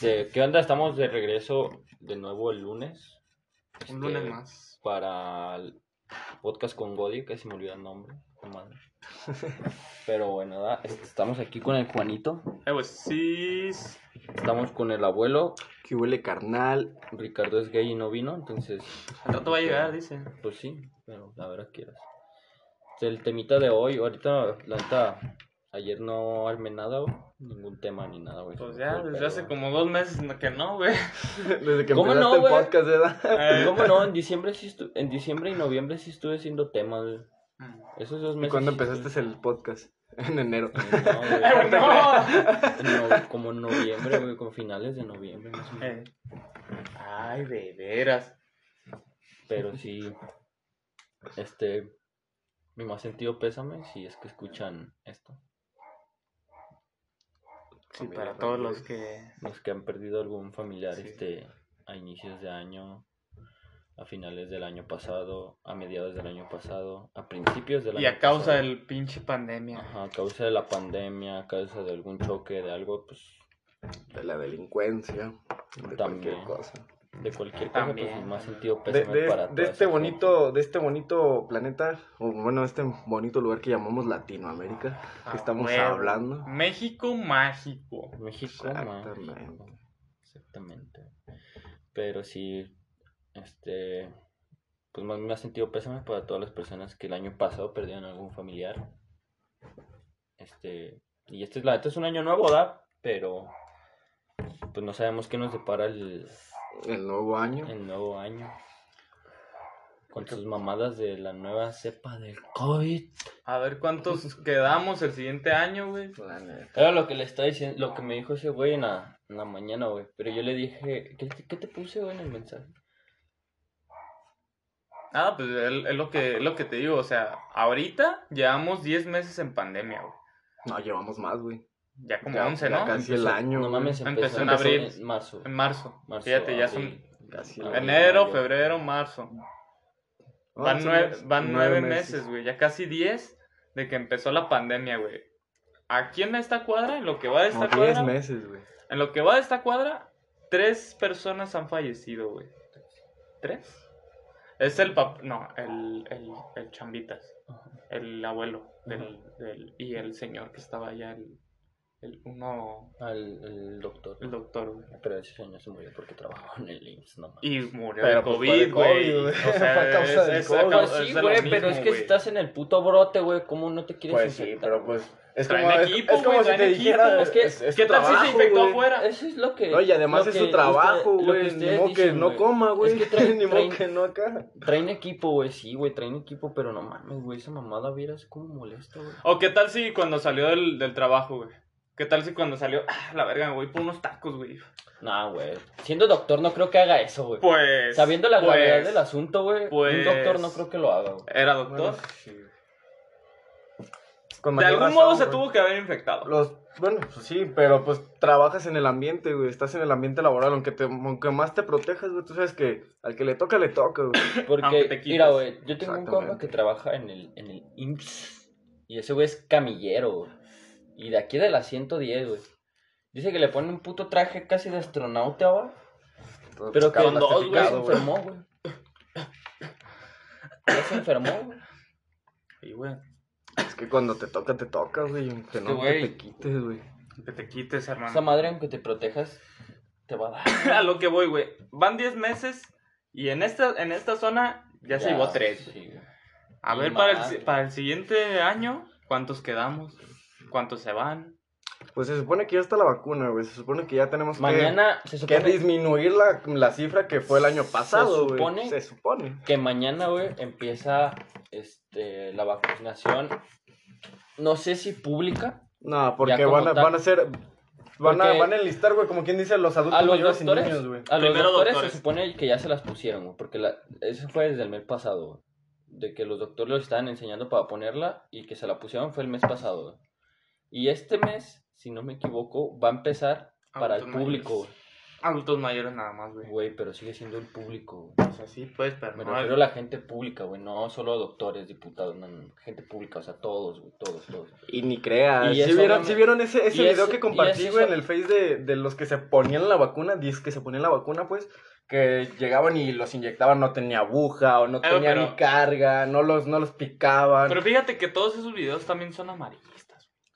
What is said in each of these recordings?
Este, ¿qué onda? Estamos de regreso de nuevo el lunes. Un Este, lunes más. Para el podcast con Godi, que se me olvidó el nombre. la madre. Pero bueno, ¿verdad? Este, estamos aquí con el Juanito. Eh, pues sí. Estamos con el abuelo. Que huele carnal. Ricardo es gay y no vino, entonces, Al rato va a llegar, dice. pues sí, pero la verdad quieras. El temita de hoy, ahorita, la neta, ayer no armé nada, güey, ningún tema ni nada, güey. Pues ya, desde hace como dos meses que no, güey. Desde que ¿Cómo empezaste no, el podcast, ¿verdad? Eh, ¿Cómo no? En diciembre sí estu- en diciembre y noviembre sí estuve haciendo temas, güey. Mm. Esos dos ¿Y meses. cuándo sí empezaste estuve- el podcast? En enero. No, güey. Eh, no. No, como en noviembre, güey, como finales de noviembre, más o menos. Eh. Ay, de veras. Pero sí, este, mi más sentido pésame si es que escuchan esto. Sí, Familia, para todos los que. Los que han perdido algún familiar, Sí. este, a inicios de año, a finales del año pasado, a mediados del año pasado, a principios del año Y a causa pasado. del pinche pandemia. Ajá, a causa de la pandemia, a causa de algún choque, de algo, pues, De la delincuencia. De También. cualquier cosa. De cualquier cosa, También, pues, más sentido De, pésame de- para de este bonito, de este bonito planeta, o bueno, este bonito lugar que llamamos Latinoamérica, Ah, que estamos huevo. hablando. México mágico. México, Exactamente. mágico. Exactamente. Pero sí, este, pues más me ha sentido pésame para todas las personas que el año pasado perdieron algún familiar. Este, y este es la este es un año nuevo, ¿verdad? Pero pues no sabemos qué nos depara el, El nuevo año. el nuevo año. Con sus mamadas de la nueva cepa del COVID. A ver cuántos quedamos el siguiente año, güey. Era lo que le estaba diciendo, lo que me dijo ese güey en la, en la mañana, güey. Pero yo le dije, ¿qué, te- qué te puse, güey, en el mensaje? Ah, pues es es lo que, es lo que te digo. O sea, ahorita llevamos 10 meses en pandemia, güey. No, llevamos más, güey. Ya como Ya- 11, ya ¿no? casi el año. No mames, empezó, Empezó en empezó abril. En marzo. En marzo. Marzo, Fíjate, ya son. Casi Ah, el en año. enero, febrero, marzo. Van, Once nueve, meses, van nueve meses, güey. Ya casi 10 de que empezó la pandemia, güey. Aquí en esta cuadra, en lo que va de esta Como 10 cuadra, meses, güey. en lo que va de esta cuadra, tres personas han fallecido, güey. ¿Tres? Es el pap... No, el, el, el chambitas. El abuelo del, del... Y el señor que estaba allá, el... el uno... Al el doctor. El doctor, güey. Pero ese señor se murió porque trabajaba en el IMSS, no mames. Y murió Pero, de pues, COVID, güey. O Fue sea, a causa es, del COVID. Pues sí, es de lo güey, pero mismo, es que güey. estás en el puto brote, güey. ¿Cómo no te quieres Pues sí, infectar? pero pues. Es Traen como, es- equipo, es como güey, si te dijera. Es que- es, es ¿Qué tal si se trabajo, infectó güey. afuera? Eso es lo que. No, y además es su trabajo, güey. Ni modo que no coma, güey. Es que traen- Ni modo que no acá. Traen equipo, güey, sí, güey, traen equipo, pero no mames, güey, esa mamada vieras cómo molesta, güey. ¿O qué tal si cuando salió del, del trabajo, güey? ¿Qué tal si cuando salió, ah, la verga, me voy por unos tacos, güey? Nah, güey. Siendo doctor no creo que haga eso, güey. Pues. Sabiendo la pues, gravedad del asunto, güey, un pues- doctor no creo que lo haga, güey. Era doctor. Bueno, sí. Con de algún razón, modo se güey. tuvo que haber infectado. Los, bueno, pues sí, pero pues trabajas en el ambiente, güey. Estás en el ambiente laboral, aunque te, aunque más te protejas, güey. Tú sabes que al que le toca, le toca, güey. Porque, te mira, güey, yo tengo un compa que trabaja en el, en el IMSS y ese güey es camillero, güey. Y de aquí de la 110, güey. Dice que le ponen un puto traje casi de astronauta, güey. Todo Pero que todo dos, güey, se enfermó, güey. Ya se enfermó, güey. Y, güey, Es que cuando te toca, te toca, güey. Aunque no güey. te quites, güey. que te quites, hermano. Esa madre, aunque te protejas, te va a dar. a lo que voy, güey. Van 10 meses y en esta, en esta zona ya, se llevó 3. Sí, güey. A Y ver, para el, para el siguiente año, ¿cuántos quedamos? ¿Cuántos se van? Pues se supone que ya está la vacuna, güey. Se supone que ya tenemos que- Mañana se que, supone disminuir la, la cifra que fue el año pasado, güey. supone- Se supone. que mañana, güey, empieza este, la vacunación. No sé si pública. No, porque van a, van a ser. Van a, van a enlistar, güey, como quien dice, a los adultos A los mayores y doctores, niños, güey. a los Primero doctores, doctores. se supone que ya se las pusieron, güey, porque la, eso fue desde el mes pasado, güey. De que los doctores los estaban enseñando para ponerla y que se la pusieron fue el mes pasado, güey. Y este mes, si no me equivoco, va a empezar para el público, güey. Adultos mayores nada más, güey. Güey, pero sigue siendo el público. güey. O sea, sí, pues, pero Me no refiero a la gente pública, güey, no solo doctores, diputados, no, no, gente pública, o sea, todos, güey, todos, todos. Y ni creas. Y ¿Sí vieron, sí vieron ese, ese video eso- que compartí, güey, en el Face de, de los que se ponían la vacuna? Dice que se ponían la vacuna, pues, que llegaban y los inyectaban, no tenía aguja, o no Eh, tenía pero- ni carga, no los, no los picaban. Pero fíjate que todos esos videos también son amarillistas.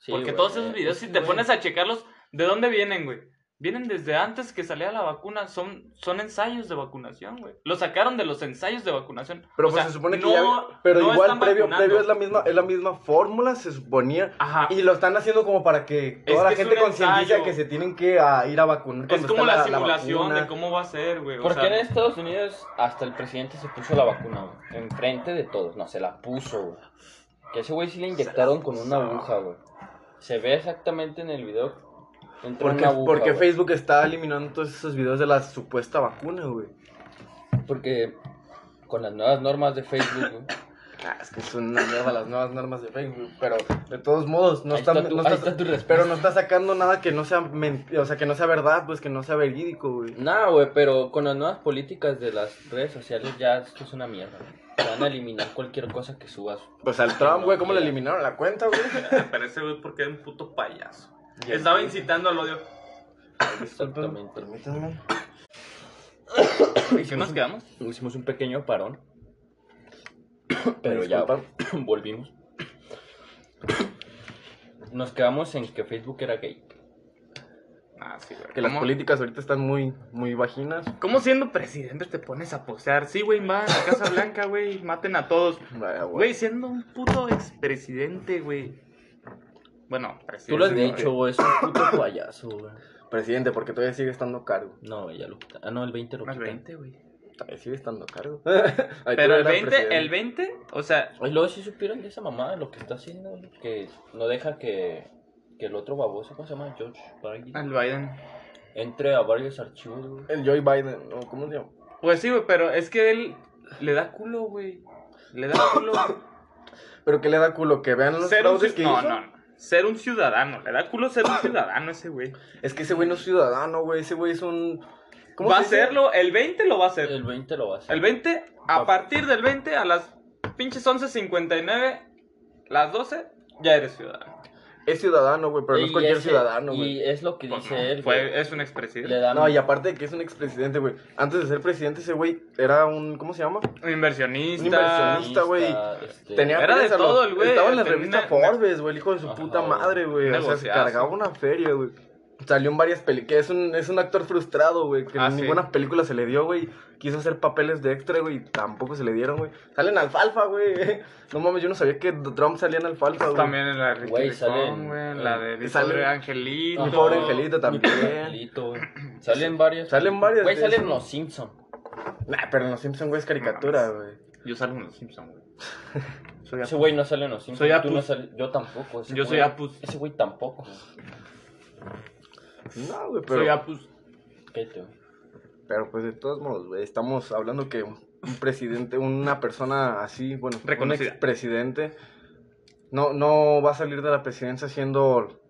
Sí, Porque güey, todos esos videos, es si te güey, pones a checarlos, ¿de dónde vienen, güey? Vienen desde antes que salía la vacuna, son, son ensayos de vacunación, güey. Lo sacaron de los ensayos de vacunación. Pero O pues sea, se supone que no- ya. Pero no igual previo, vacunando. previo es la misma, es la misma fórmula, se suponía. Ajá. Y lo están haciendo como para que toda Es la que gente concientice que se tienen que ah, ir a vacunar. Es como la simulación de cómo va a ser, güey. Porque sea, en Estados Unidos hasta el presidente se puso la vacuna, güey, enfrente de todos, no, se la puso, güey. Que ese güey sí le inyectaron con una aguja, güey. Se ve exactamente en el video. Porque, aguja, porque. Facebook está eliminando todos esos videos de la supuesta vacuna, güey. Porque con las nuevas normas de Facebook, güey. Ah, es que son una mierda las nuevas normas de Facebook, pero de todos modos no Ahí está tu- no ahí está- está tu pero no está sacando nada que no sea o sea, que no sea verdad, pues que no sea verídico, güey. Nada, güey, pero con las nuevas políticas de las redes sociales ya esto es una mierda, güey. Te Van a eliminar cualquier cosa que subas. Pues al Trump, güey, ¿cómo le eliminaron la cuenta, güey? Pero ese güey porque era un puto payaso. Ya Estaba incitando al odio. Exactamente. Permítanme. ¿Y qué nos quedamos? Hicimos un pequeño parón. Pero ya volvimos. Nos quedamos en que Facebook era gay. Ah, sí, güey. Que las ¿Cómo- políticas ahorita están muy, muy vaginas. ¿Cómo siendo presidente te pones a postear? Sí, güey, va a la Casa Blanca, güey, maten a todos. Vaya, güey. Güey, siendo un puto expresidente, güey. Bueno, presidente. Tú lo has dicho, güey, es un puto payaso, güey. Presidente, porque todavía sigue estando cargo. No, güey, ya lo. Ah, no, el 20 lo Más quitaron. 20, güey. Todavía sigue estando cargo. Pero el 20, el 20, o sea, Y luego sí supieron de esa mamada, lo que está haciendo, güey, que no deja que, que el otro baboso, ¿cómo se llama? George Biden, al Biden. entre a varios archivos, güey. El Joe Biden, ¿no? ¿cómo se llama? Pues sí, güey, pero es que él le da culo, güey. Le da culo. Pero que le da culo que vean los ser un fraudes ci- que no, hizo. no, no. Ser un ciudadano. Le da culo ser un ciudadano ese güey. Es que ese güey no es ciudadano, güey. Ese güey es un. ¿cómo Va a se dice? hacerlo, el 20 lo va a hacer. El 20 lo va a hacer. El 20, a partir del 20 a las pinches 11.59, las 12, ya eres ciudadano. Es ciudadano, güey, pero no es Y cualquier ese- ciudadano, Y güey. es lo que Pues dice no, él, fue- güey. es un expresidente. No, y aparte de que es un expresidente, güey. Antes de ser presidente, ese güey era un. ¿Cómo se llama? Un inversionista. Un inversionista. güey. este, Tenía Era de todo el güey, Estaba en la tenía revista una- Forbes, güey, el hijo de su Ajá, puta madre, güey. O sea, se cargaba una feria, güey. Salió en varias películas. Es un, es un actor frustrado, güey. Que Ah, en sí. ninguna película se le dio, güey. Quiso hacer papeles de extra, güey. y Tampoco se le dieron, güey. Salen alfalfa, güey. No mames, yo no sabía que Trump salía en alfalfa, güey. También en la de Ricky Güey, Ricón, sale la de mi sale- pobre angelito. Mi pobre angelito Mi también. pobre angelito, güey. Salen varios. Salen varias Güey, salen los Simpson. Nah, pero en los Simpsons, güey, es caricatura, güey. Yo salgo en los Simpsons, güey. Soy Ese güey no sale en los Simpsons. Soy Apus. no sales- Yo tampoco. ese Yo soy güey- Apus. Ese güey tampoco. No, güey, pero. Güey. Pero pues de todos modos, güey, estamos hablando que un presidente, una persona así, bueno, Reconocida. un expresidente, no, no va a salir de la presidencia haciendo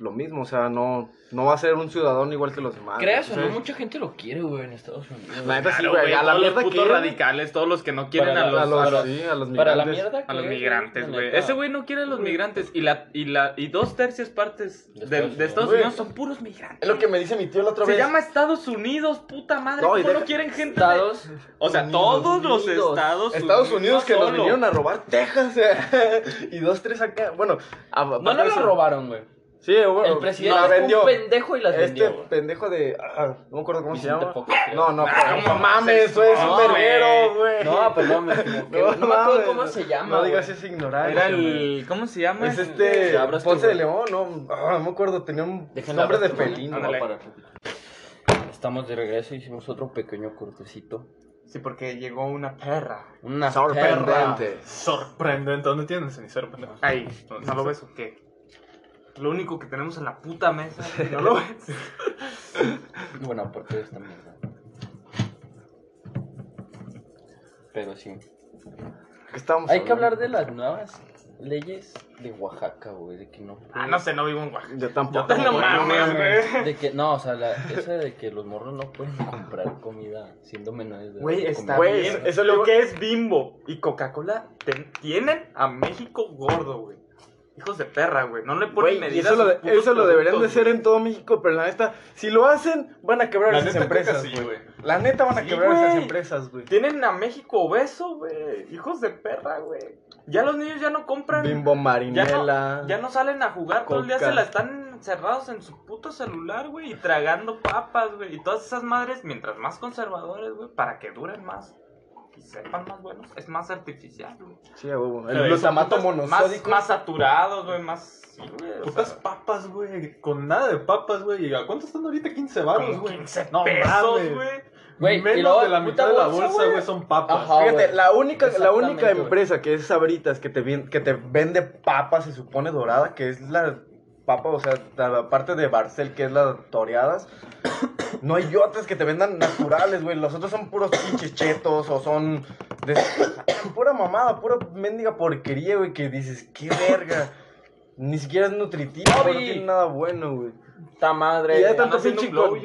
lo mismo, o sea, no, no va a ser un ciudadano igual que los demás. Creas o no, mucha gente lo quiere, güey, en Estados Unidos. La neta sí, güey, a la todos los mierda putos que radicales, todos los que no quieren Para a la- los, a los, a los- sí, a los Para la migrantes. mierda a los migrantes, güey. Ese güey no quiere a los migrantes. Y, la, y, la, y dos tercias partes De de, Estados de Estados Unidos. Son puros migrantes. Es lo que me dice mi tío la otra Se vez. llama Estados Unidos, puta madre. No, y ¿Cómo no deja- quieren gente? de- Estados. O sea, Unidos, todos los Unidos. Estados Estados Unidos que no nos vinieron a robar Texas y dos, tres acá. Bueno, No, de lo robaron, güey. Sí, bueno, El presidente la vendió. un pendejo y las Este vendió, güey. pendejo de. ah, no me acuerdo cómo Vicente se llama. Fox, no, no, Ah, no, ¿cómo mames, eso es eso, un güey? verguero, güey. No, perdón, me equivoqué. No, me acuerdo cómo se llama. No digas ese ignorante. Era el. ¿Cómo se llama? Es este. Ponce de. León, no. ah, no me acuerdo, tenía un nombre de felino. Estamos de regreso, hicimos otro pequeño cortecito. Sí, porque llegó una perra. Una Sorprendente. Sorprendente. ¿Dónde tienes, cenicero, pendejo? Ahí. ¿No lo ves o qué? Lo único que tenemos en la puta mesa. ¿No lo ves? Bueno, porque de esta mierda. Pero sí. ¿Qué estamos Hay que hablar de las nuevas leyes de Oaxaca, güey, de que no Ah, no sé, no vivo en Oaxaca. Yo tampoco. No güey, mames, güey. De que, no, o sea, la, esa de que los morros no pueden comprar comida siendo menores de edad. Güey, está bien. eso- eso lo que es Bimbo y Coca-Cola tienen a México gordo, güey. Hijos de perra, güey. No le ponen Güey, medidas. eso lo, a de- sus putos eso lo deberían de hacer en todo México, pero la neta, si lo hacen, van a quebrar La esas neta, creo que empresas, sí, güey. güey. La neta van a Sí, quebrar esas empresas, güey. Tienen a México obeso, güey. Hijos de perra, güey. Ya los niños ya no compran. Bimbo ya, no, Marinela. ya no salen a jugar. Todo el día Coca. se la están encerrados en su puto celular, güey. Y tragando papas, güey. Y todas esas madres, mientras más conservadores, güey. Para que duren más. Sepan más buenos. Es más artificial, güey. Sí. Pero El glutamato eso, Más, monosódico. más saturados, güey. Más. Sí, güey. Putas sea, papas, güey. Con nada de papas, güey. ¿Y a cuánto están ahorita? 15 baros, güey. 15 No pesos, güey. Güey, y Menos luego, de la mitad de la bolsa, güey. güey, son papas. Ajá. Fíjate, güey. la única, la única güey. empresa que es Sabritas que te, vien- que te vende papas, se supone dorada, que es la papa, o sea, la parte de Barcel, que es las toreadas. No hay otras que te vendan naturales, güey. Los otros son puros pinches chetos o son de pura mamada, pura mendiga porquería, güey, que dices, qué verga. Ni siquiera es nutritivo, no tiene nada bueno, güey. Ta madre. Y ya Están tanto pinche con-.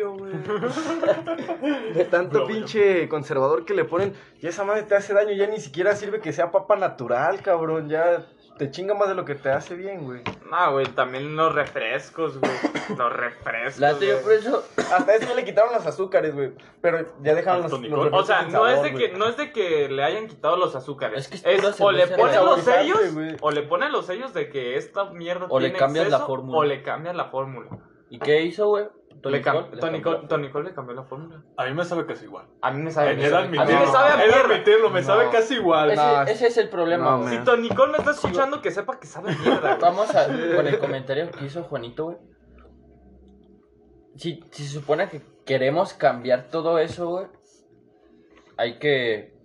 De tanto pinche conservador que le ponen, ya esa madre te hace daño, ya ni siquiera sirve que sea papa natural, cabrón, ya te chinga más de lo que te hace bien, güey. No, güey, también los refrescos, güey. Los refrescos. La yo por eso. Hasta eso ya le quitaron los azúcares, güey, pero ya dejaron los, los. O sea, sin no es, de que, no es de que le hayan quitado los azúcares. Es que es Es, o le ponen los sellos, güey. o le ponen los sellos de que esta mierda O le tiene cambias la exceso, fórmula. O le cambian la fórmula. ¿Y qué hizo, güey? Le cam- Cole le Tony, cambió. Cole, Tony Cole le cambió la fórmula. A mí me sabe casi igual. A mí me sabe de mierda. admitirlo. A mí me sabe a mierda. admitirlo, me No. sabe casi igual. Ese, ese es el problema, güey. Si. Tony Cole me está escuchando, que sepa que sabe mierda. Vamos a, con el comentario que hizo Juanito, güey. Si, si se supone que queremos cambiar todo eso, güey, hay que...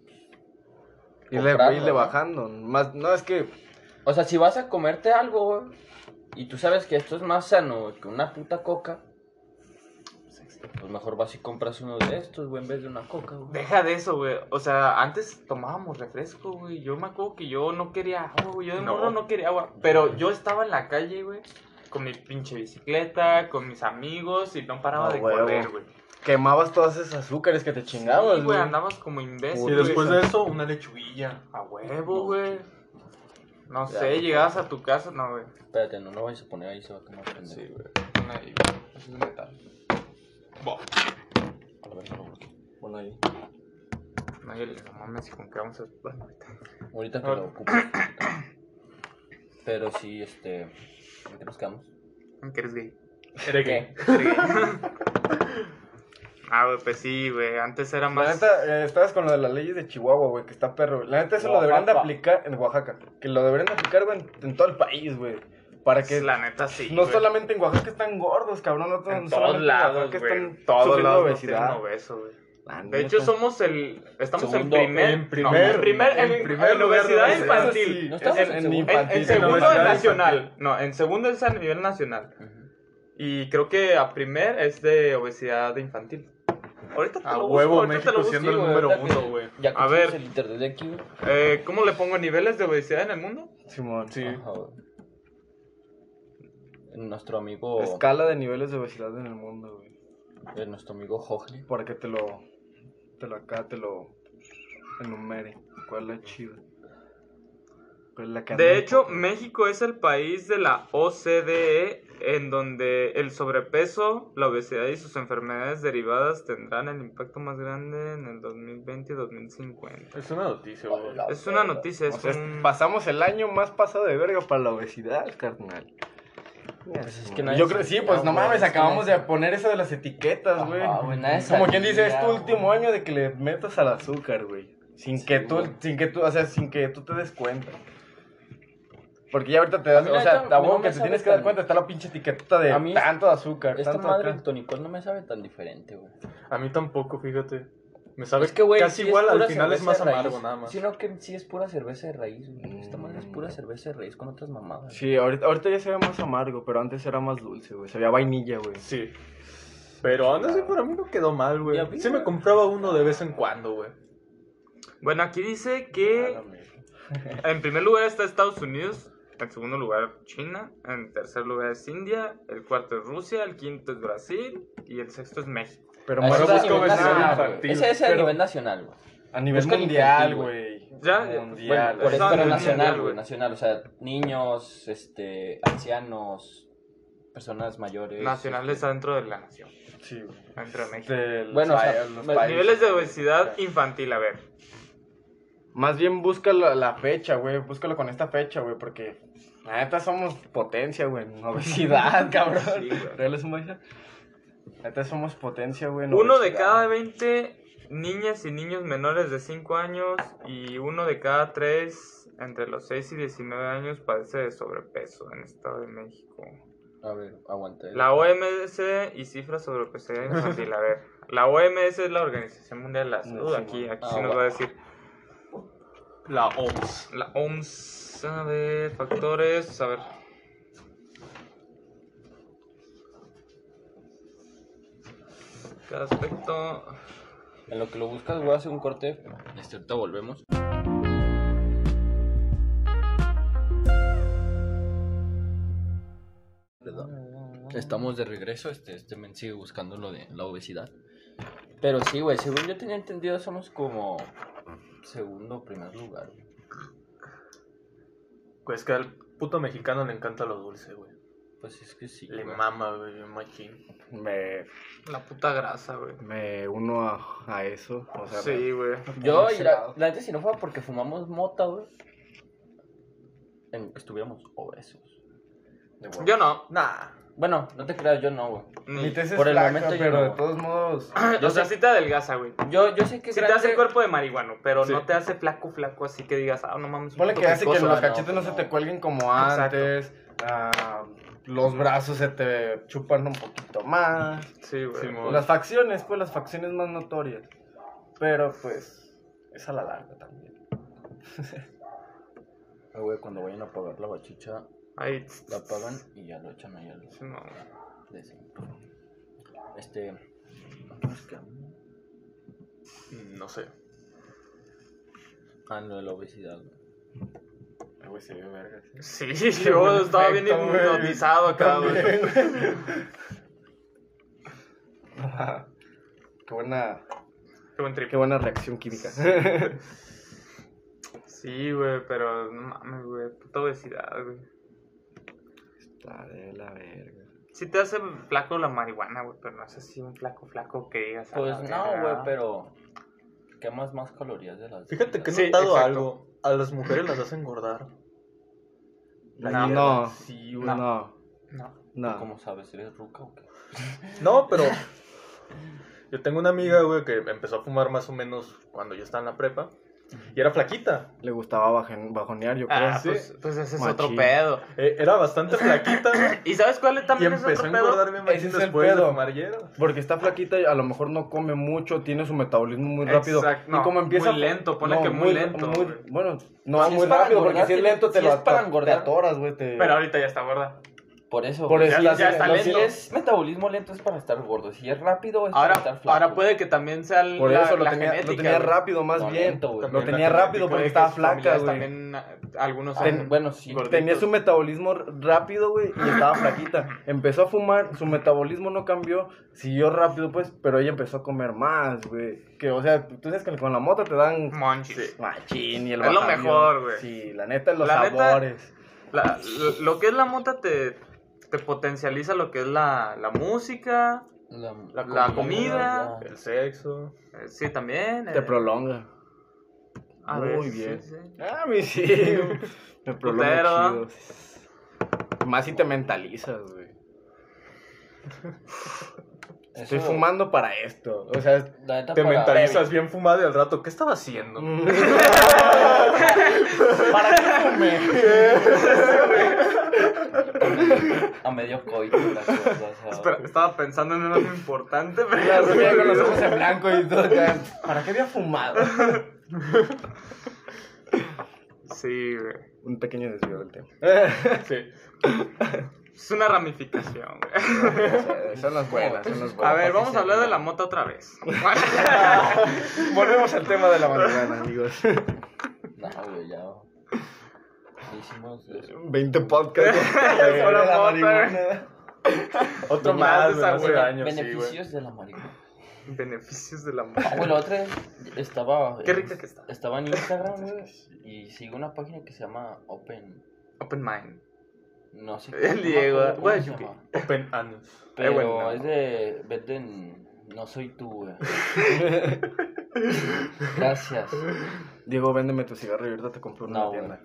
Irle, comprarlo, irle ¿no? bajando, más, no, es que, O sea, si vas a comerte algo, güey, y tú sabes que esto es más sano güey, que una puta coca, pues mejor vas y compras uno de estos, güey, en vez de una coca, güey. Deja de eso, güey. O sea, antes tomábamos refresco, güey. Yo me acuerdo que yo no quería agua, güey. Yo de No. morro no quería agua. Pero yo estaba en la calle, güey. Con mi pinche bicicleta, con mis amigos y no paraba de huevo. correr, güey. quemabas todos esos azúcares que te chingabas, Sí, güey. güey, andabas como imbécil. Y güey. después de eso, una lechuguilla. A huevo, güey. No Ya, sé, llegabas a tu casa, no, güey. Espérate, no lo vayas a poner ahí, se va a quemar. Sí, güey. Una ahí, Eso es metal. Bo. A la verga, ahí. No, yo le digo, mames, ¿con qué vamos a...? Bueno, ahorita. Ahorita que lo ocupo. Pero sí, este... ¿En qué nos quedamos? ¿Que eres gay? Eres gay. Ah, güey, pues sí, güey. Antes era La más... neta, eh, estabas con lo de las leyes de Chihuahua, güey, que está perro. La neta, eso lo deberían de aplicar en Oaxaca. Que lo deberían de aplicar, güey, en, en todo el país, güey. Para que La neta, sí, no güey. solamente en Oaxaca están gordos, cabrón. No, En no todos en lados, Oaxaca güey. están En todos lados obesidad. obesidad. obeso, güey. La De hecho, somos el... Estamos Segundo- en primer... en no, primer- en primer... En, en primer en lugar de obesidad infantil. No En- en, en segundo. En, infantil. en En segundo obesidad nacional. No, en segundo es a nivel nacional. Y creo que a primer es de obesidad infantil. Ahorita te A lo busco, huevo, ahorita te lo México busco. siendo el número uno, güey. Ya que A ver. el internet de aquí, güey. Eh, ¿Cómo le pongo niveles de obesidad en el mundo? Simón. Sí. Ajá. Nuestro amigo... Escala de niveles de obesidad en el mundo, güey. eh, nuestro amigo Jorge. Para que te lo. Te lo acá, te lo. Enumere. ¿Cuál es la chida? ¿Cuál es la que anda De hecho? México es el país de la OCDE en donde el sobrepeso, la obesidad y sus enfermedades derivadas tendrán el impacto más grande en el 2020 y 2050. Es una noticia, güey. Es una noticia, es O sea, como un- pasamos el año más pasado de verga para la obesidad, carnal. Pues es que Yo creo, sí, pues no mames, acabamos de poner eso de las etiquetas, güey. Como quien dice, es tu último año de que le metas al azúcar, güey. Sin Sí, que tú, güey. sin que tú, o sea, sin que tú te des cuenta. Porque ya ahorita te das, mí o sea, a no que te tienes que dar cuenta, está la pinche etiqueta de A mí tanto de azúcar, Esta tanto madre del tonicol no me sabe tan diferente, güey. A mí tampoco, fíjate. Me sabe Es que, güey, casi igual, es al final es más amargo nada más. Sino que sí es pura cerveza de raíz, güey. Esta madre es pura cerveza de raíz con otras mamadas. Sí, ahorita, ahorita ya se ve más amargo, pero antes era más dulce, güey. Sabía vainilla, güey. Sí. Pero aún así para mí no quedó mal, güey. Sí me compraba uno de vez en cuando, güey. Bueno, aquí dice Ah, que mierda. en primer lugar está Estados Unidos En segundo lugar, China. En tercer lugar es India. El cuarto es Rusia. El quinto es Brasil. Y el sexto es México. Pero a busca nivel obesidad nacional, infantil. Ese es a nivel nacional, güey. A nivel mundial, güey. Ya. Mundial. Bueno, por eso pero nacional, güey, nacional, o sea, niños, este, ancianos, personas mayores. Nacional este, está dentro de la nación. Sí, güey. Dentro de México. Bueno, o sea, país- los me- países. Niveles de obesidad infantil, a ver. Más bien busca la, la fecha, güey. Búscalo con esta fecha, güey, porque la neta somos potencia, güey. Obesidad, cabrón. Sí, güey. Neta somos potencia, güey. en Uno de cada 20 niñas y niños menores de 5 años y uno de cada 3 entre los 6 y 19 años padece de sobrepeso en el Estado de México. A ver, aguanta. La OMS y cifras sobre obesidad infantil. A ver, la OMS es la Organización Mundial de la Salud. Aquí, aquí Ah, sí nos va a decir. La OMS. La OMS, a ver, factores, a ver. Cada aspecto. En lo que lo buscas, voy a hacer un corte. Este, ahorita volvemos. Perdón. Estamos de regreso, este, este men sigue buscando lo de la obesidad. Pero sí, güey, según yo tenía entendido, somos como segundo o primer lugar. güey. Pues que al puto mexicano le encanta lo dulce, güey. Pues es que sí. Le güey. mama, güey, bien machín. Me, La puta grasa, güey. me uno a, a eso. O sea, Sí, güey. Yo, y la, neta, si no fuera porque fumamos mota, güey, en- estuviéramos obesos. Yo no. Nah. Bueno, no te creas, yo no, güey. Ni- Mi tez es Por el flaca, momento yo pero no. de todos modos. o sea, sí te adelgaza, güey. Yo, yo sé que Sí te grande- hace cuerpo de marihuano, pero Sí. no te hace flaco, flaco, así que digas, ah, no mames. un Ponle puto que hace que picoso, los no, cachetes no, no. se te cuelguen como Exacto. antes. ah, los brazos se te chupan un poquito más. Sí, güey. Las facciones, pues las facciones más notorias. Pero pues es a la larga también. Ah, güey, cuando vayan a apagar la bachicha, Ahí. la apagan y ya lo echan ahí al Sí, no. de. Este. ¿cómo es que? Mm, No sé. Ah, lo de la obesidad, güey. Ay, güey, se ve verga. Sí, yo estaba bien hipnotizado acá, güey. qué buena, Qué buen trip. qué buena reacción química. Sí, güey, pero no mames, güey. Puta obesidad, güey. Está de la verga. Sí te hace flaco la marihuana, güey, pero no es así un flaco, flaco que digas. Pues no, güey, pero. Quemas más calorías de las. Fíjate que he Sí, notado exacto. algo. A las mujeres las hacen engordar. La No. hierba. No. Sí. No. No, No. no. ¿Cómo sabes? ¿Eres ruca o qué? No, pero yo tengo una amiga, güey, que empezó a fumar más o menos cuando yo estaba en la prepa. Y era flaquita. Le gustaba bajen- bajonear, yo creo. Ah, sí. pues, pues ese es Machín. otro pedo. Eh, era bastante flaquita, güey. ¿Y sabes cuál Y también es empezó a otro pedo? engordar bien Ese machín es el después de hierba. Porque está flaquita y a lo mejor no come mucho, tiene su metabolismo muy rápido. Exacto, y no, como empieza muy lento, ponle que muy lento, muy- bueno, no Si es muy rápido, porque si es lento te si lo es para te- engordar. te atoras, güey. te- Pero ahorita ya está gorda. Por eso. Por güey. eso ya- ya está los- lento. Si es metabolismo lento es para estar gordo. Si es rápido es para estar flaco. ahora puede que también sea la, Por eso lo la tenía, lo genética, tenía güey. rápido más No, bien. lento, güey. lo tenía rápido porque estaba flaca, güey. También, ah, algunos Ten- bueno, sí. gorditos. Tenía su metabolismo rápido, güey, y estaba flaquita. Empezó a fumar, su metabolismo no cambió, siguió rápido, pues, pero ella empezó a comer más, güey. Que, o sea, tú sabes que con la moto te dan Monchis. machín y el Es lo mejor, güey. Sí, la neta, los La neta- sabores. La- lo, lo que es la mota te, te potencializa lo que es la, la música, La, La comida. El sexo. eh, sí, también. Te eh, prolonga. a Muy bien. sí, sí. Ah, mi sí. Me prolonga chido. Más si te mentalizas, güey. Estoy Eso- fumando para esto. O sea, La neta Te mentalizas bien fumado y al rato, ¿qué estaba haciendo? ¿para qué fumé? A medio coito la cosa, o sea, Espera, estaba pensando en algo importante, pero La ya se me rubia con los ojos en blanco y todo. ¿Para qué había fumado? Sí, güey. Un pequeño desvío del tema. Sí. Es una ramificación, güey. son las buenas, son las A buenas. ver, vamos a hablar de la mota otra vez. Volvemos al tema de la marihuana, amigos. No, güey, ya. Hicimos eso. 20 podcasts. Sobre la marihuana. Otro más, de hace años, sí, güey. Beneficios de la marihuana. Beneficios de la Ah, güey, la otra vez estaba. Qué rica que está. Estaba en Instagram, güey. Y sigo una página que se llama Open. Open Mind. No sé El Diego, acuerdo cómo güey, se Yupi. llama. Open Anus. Pero bueno. es de. Venden. No soy tú, güey. Gracias. Diego, véndeme tu cigarro y ahorita te compro una No, tienda.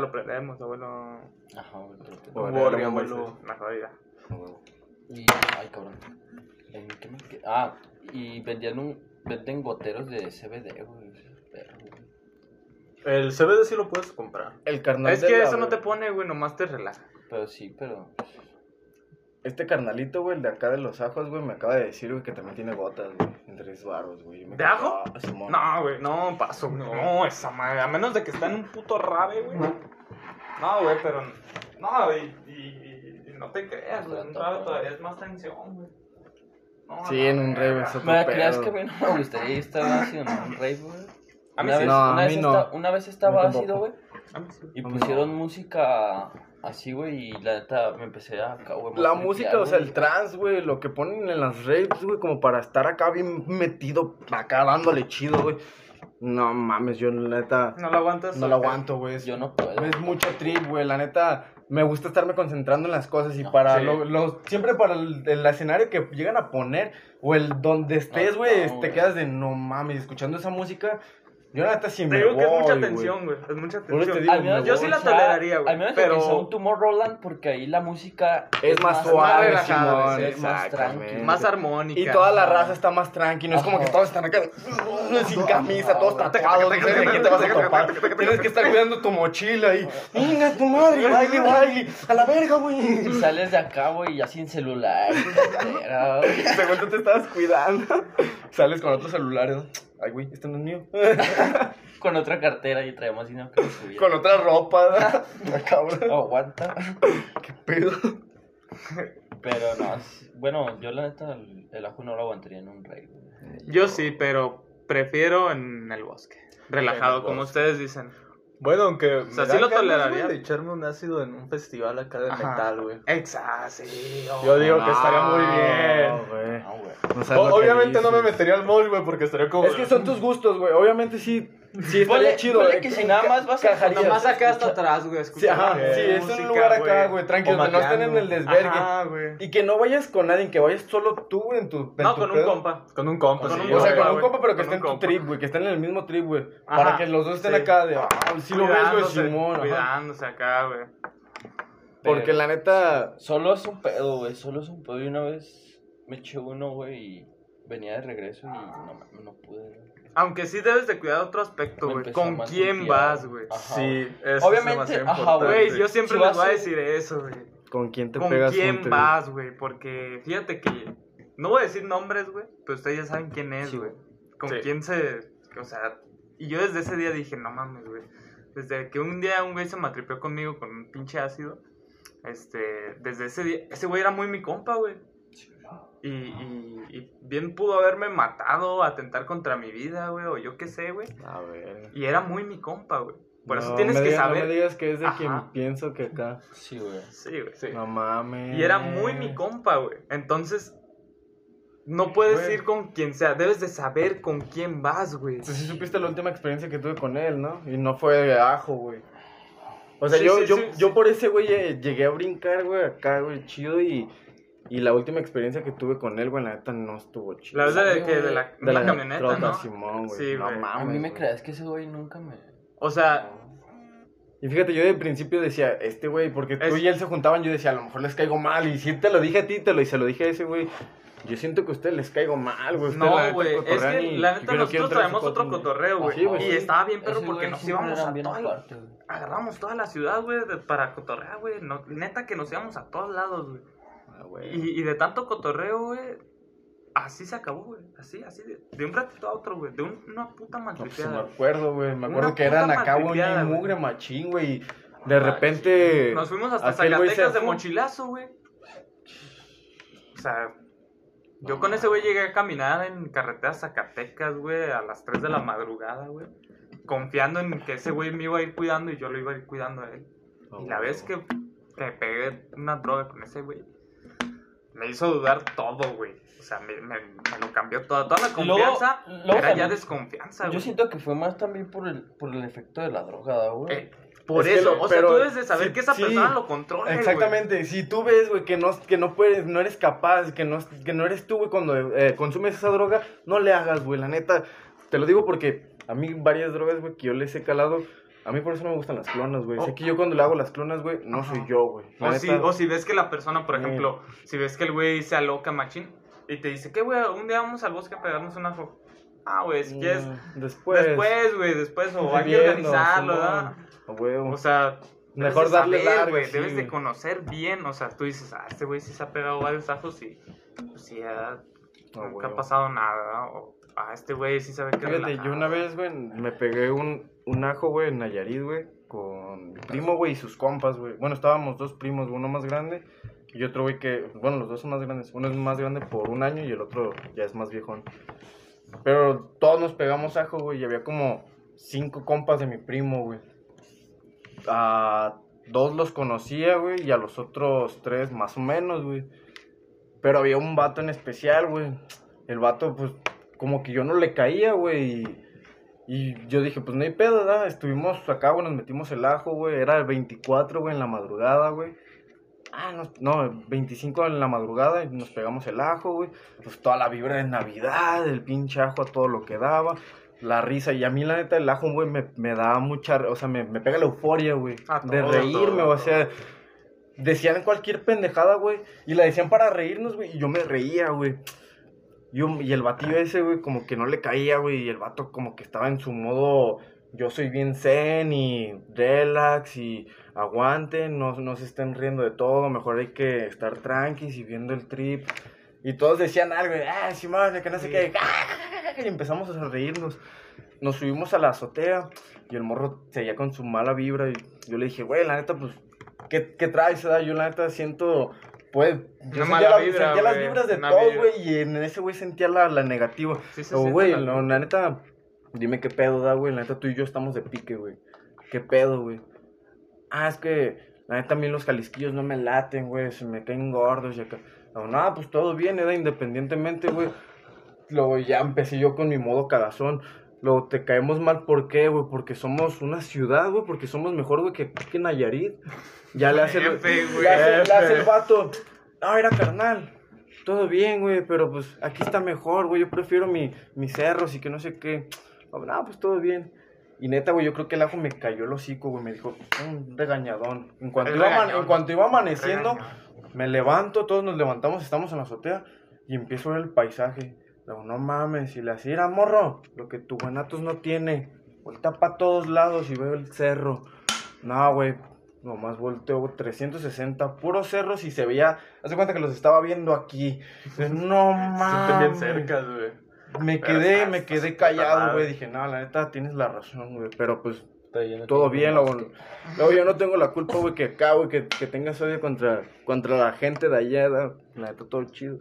Lo prendemos, abuelo. Ajá, un abuelo. La jodida. Y. Ay, cabrón. ¿En qué me quedé? Ah, y vendían un. Venden goteros de CBD, güey. El CBD sí lo puedes comprar. El carnal Es que la- eso no te pone, güey, nomás te relaja. Pero sí, pero. Este carnalito, güey, el de acá de los ajos, güey, me acaba de decir, güey, que también tiene gotas, güey, en tres baros, güey. Me ¿De ajo? "Ah, Simón". No, güey, no, paso. No, esa madre. A menos de que está en un puto rave, güey. No, güey, pero. No, güey. Y, y- y no te creas, güey. En un rave todavía es más tensión, güey. No, Sí, no, en un rave es otro ¿Me creas que a mí no me gustaría estar ácido en un rave, güey? A mí Una sí. vez, No, a una mí vez no. esta- una vez estaba ácido, güey. Y pusieron no. música así, güey, y la neta me empecé a acá, güey. La música, o sea, el trance, güey, lo que ponen en las raves, güey, como para estar acá bien metido, acá dándole chido, güey. No mames, yo la neta No lo aguantas. no lo aguanto, güey. Es, Yo no puedo. es mucho trip, güey, la neta. Me gusta estarme concentrando en las cosas y No, para sí. lo, lo- siempre para el, el escenario que llegan a poner o el donde estés, güey, no, te güey. quedas de no mames, escuchando esa música. Yo neta sí Te me digo que es mucha tensión, güey. Es mucha te tensión. digo, me yo sí la toleraría, güey, Al menos pero- que sea un Tomorrowland, porque ahí la música Es más suave, relajada, Simón, sí, es más exactamente. tranqui. Más armónica. Y toda la raza está más tranqui, no es como que todos están acá sin camisa, todos tatuados, quién te vas a topar. Tienes que estar cuidando tu mochila y, venga tu madre, baile, baile, a la verga, güey. Y sales de acá, güey, ya sin celular. Según tú te estabas cuidando, sales con otros celulares. ¿no? Ay, güey, este no es mío. Con otra cartera y traemos dinero que subía. Con otra ropa, ¿no? La cabrón. Oh, aguanta. ¿Qué pedo? Pero no, bueno, yo la neta el, el ajo no lo aguantaría en un rey. Yo sí, pero prefiero en el bosque. Relajado, el como bosque. ustedes dicen. Bueno, aunque. O sea, me sí lo toleraría. De echarme un ácido en un festival acá de Ajá. metal, güey. Exacto, sí. oh. Yo digo que estaría muy No, bien. güey. No, güey. No O- obviamente no me metería al mall, güey, porque estaría como. Es que son tus gustos, güey. Obviamente sí, sí estaría Ponle- chido. ponle eh, que si nada más vas a- cajarías. Nomás acá hasta atrás, güey. Sí, ajá, sí, es música, un lugar acá, güey, tranquilo, donde no estén en el desvergue. Ajá, güey. Y que no vayas con nadie, que vayas solo tú en tu. en No, tu con un compa. Con un compa, Con sí, un O sea, güey. con un güey. compa, pero que esté en tu trip, güey, que estén en el mismo trip, güey. Para que los dos estén acá de, ah, sí lo ves, güey, Cuidándose, Simón. Cuidándose acá, güey. Porque la neta, Solo es un pedo, güey. Solo es un pedo. Y una vez me eché uno, güey, y venía de regreso y no, no pude. Aunque sí debes de cuidar otro aspecto, güey. ¿Con quién vas, güey? Sí, eso es Obviamente, demasiado ajá, importante. Güey, yo siempre Si les voy a decir eso, güey. ¿con quién te ¿Con pegas un quién vas, güey? Porque fíjate que. No voy a decir nombres, güey. Pero ustedes ya saben quién es, Sí, güey. Con Sí. quién se. O sea. Y yo desde ese día dije, no mames, güey. Desde que un día un güey se matripeó conmigo con un pinche ácido. Este. Desde ese día. Ese güey era muy mi compa, güey. Y, y, y bien pudo haberme matado, atentar contra mi vida, güey. O yo qué sé, güey. A ver. Y era muy mi compa, güey. Por eso tienes que saber. No me digas que es de Ajá. quien pienso que acá. Sí, güey. Sí, güey. Sí. No mames. Y era muy mi compa, güey. Entonces, no puedes Güey. ir con quien sea. Debes de saber con quién vas, güey. Pues sí supiste la última experiencia que tuve con él, ¿no? Y no fue de ajo, güey. O sea, Sí, yo, sí, yo, sí, yo sí. por ese güey eh, llegué a brincar, güey, acá, güey, chido y... Y la última experiencia que tuve con él, güey, la neta no estuvo chido. La vez de, que de la, de la camioneta, ¿no? Simón, güey. Sí, no güey. mames. A mí me güey. crees que ese güey nunca me. O sea, Y fíjate, yo de principio decía, este güey, porque tú Es- y él se juntaban, yo decía, a lo mejor les caigo mal. Y si te lo dije a ti, te lo, y se lo dije a ese güey. Yo siento que a ustedes les caigo mal, güey. No, güey. Es que y- la neta nosotros traemos otro coto- cotorreo, güey. Sí, güey, y estaba bien, perro, porque nos íbamos a toda la-. Agarramos toda la ciudad, güey, de- para cotorrear, güey. No, neta que nos íbamos a todos lados, güey. Ah. Y, y de tanto cotorreo, güey, así se acabó, güey. Así, así, de, de un ratito a otro, güey. De un- una puta No, pues, me maltripeada. acuerdo, güey. Me Una acuerdo que eran acá, güey, maltripeada, mugre machín, güey. y De repente. Nos fuimos hasta Zacatecas de mochilazo, güey. O sea, yo con ese güey llegué a caminar en carretera Zacatecas, güey, a las 3 de la madrugada, güey. confiando en que ese güey me iba a ir cuidando y yo lo iba a ir cuidando a él. Y la vez que, que pegué una droga con ese güey, me hizo dudar todo, güey. O sea, me, me, me lo cambió todo. Toda la luego- confianza luego era ya desconfianza, Yo güey. siento que fue más también por el, por el efecto de la droga, güey. Eh, por Es eso, lo- o sea, tú debes de saber sí, que esa sí, persona lo controla, güey. Exactamente, si tú ves, güey, que no, que no puedes, no eres capaz, que no, que no eres tú, güey, cuando eh, consumes esa droga, no le hagas, güey, la neta. Te lo digo porque a mí varias drogas, güey, que yo les he calado, a mí por eso no me gustan las clonas, güey. Oh. Sé que yo cuando le hago las clonas, güey, no Ajá. soy yo, güey. O si, o si ves que la persona, por Sí. ejemplo, si ves que el güey se aloca machín y te dice, ¿qué, güey? Un día vamos al bosque a pegarnos un ajo. Ah, güey, si quieres. mm, después. Después, güey, después, o hay que organizarlo. ¿verdad? Huevo. O sea, Mejor darle saber, güey, sí, debes de conocer bien, o sea, tú dices, ah, este güey sí se ha pegado varios ajos y pues sí, ah, nunca huevo. ha pasado nada, o ah, este güey sí sabe que Fíjate, yo una vez, güey, me pegué un, un ajo, güey, en Nayarit, güey, con mi primo, güey, y sus compas, güey. Bueno, estábamos dos primos, uno más grande y otro, güey, que, bueno, los dos son más grandes. Uno es más grande por un año y el otro ya es más viejón. Pero todos nos pegamos ajo, güey, y había como cinco compas de mi primo, güey. A dos los conocía, güey, y a los otros tres más o menos, güey. Pero había un vato en especial, güey. El vato, pues, como que yo no le caía, güey. Y, y yo dije, pues no hay pedo, ¿verdad? Estuvimos acá, güey, nos metimos el ajo, güey. Era el 24, güey, en la madrugada, güey. Ah, no, no, 25 en la madrugada y nos pegamos el ajo, güey. Pues toda la vibra de Navidad, el pinche ajo a todo lo que daba. La risa, y a mí la neta el ajo, güey, me, me da mucha, o sea, me, me pega la euforia, güey. De reírme, todo, o sea, decían cualquier pendejada, güey. Y la decían para reírnos, güey. Y yo me reía, güey. Y, un- y el batillo ese, güey, como que no le caía, güey. Y el vato como que estaba en su modo, yo soy bien zen y relax y aguanten, no, no se estén riendo de todo. Mejor hay que estar tranquilos y viendo el trip. Y todos decían algo, ah, Simón, que no sé Sí. qué. Y empezamos a reírnos. Nos subimos a la azotea y el morro seguía con su mala vibra. Y yo le dije, güey, la neta, pues, ¿qué, qué traes? edad? Yo la neta siento, pues, yo sentía, mala la- vibra, sentía las vibras de todos, güey. Y en ese güey sentía la, la negativa. Sí se O, güey, la- no, la neta, dime qué pedo da, güey. La neta, tú y yo estamos de pique, güey. ¿Qué pedo, güey? Ah, es que, la neta, a mí los jalisquillos no me laten, güey. Se me caen gordos y acá. No, nada, pues todo bien, era independientemente, güey. Luego ya empecé yo con mi modo cagazón. Luego te caemos mal, ¿por qué, güey? Porque somos una ciudad, güey. Porque somos mejor, güey, que, que Nayarit. Ya le hace, el- F, le hace, le hace el vato. No, era carnal. Todo bien, güey, pero pues aquí está mejor, güey. Yo prefiero mi, mis cerros y que no sé qué. No, pues todo bien. Y neta, güey, yo creo que el ajo me cayó el hocico, güey. Me dijo, un regañadón. En cuanto, El iba, regañón. en cuanto iba amaneciendo, Regañón. me levanto, todos nos levantamos, estamos en la azotea y empiezo a ver el paisaje. Digo, no mames, y le así era morro, lo que tu Guanatos no tiene. Vuelta para todos lados y veo el cerro. No, güey, nomás volteo 360, puros cerros y se veía. Hace cuenta que los estaba viendo aquí. No Sienten bien mames. cerca, güey. Me Pero quedé, está- me quedé callado, güey. Dije, no, la neta tienes la razón, güey. Pero pues todo bien, luego, luego yo no tengo la culpa, güey, que acá, güey, que, que tengas odio contra, contra la gente de allá, la neta, todo chido.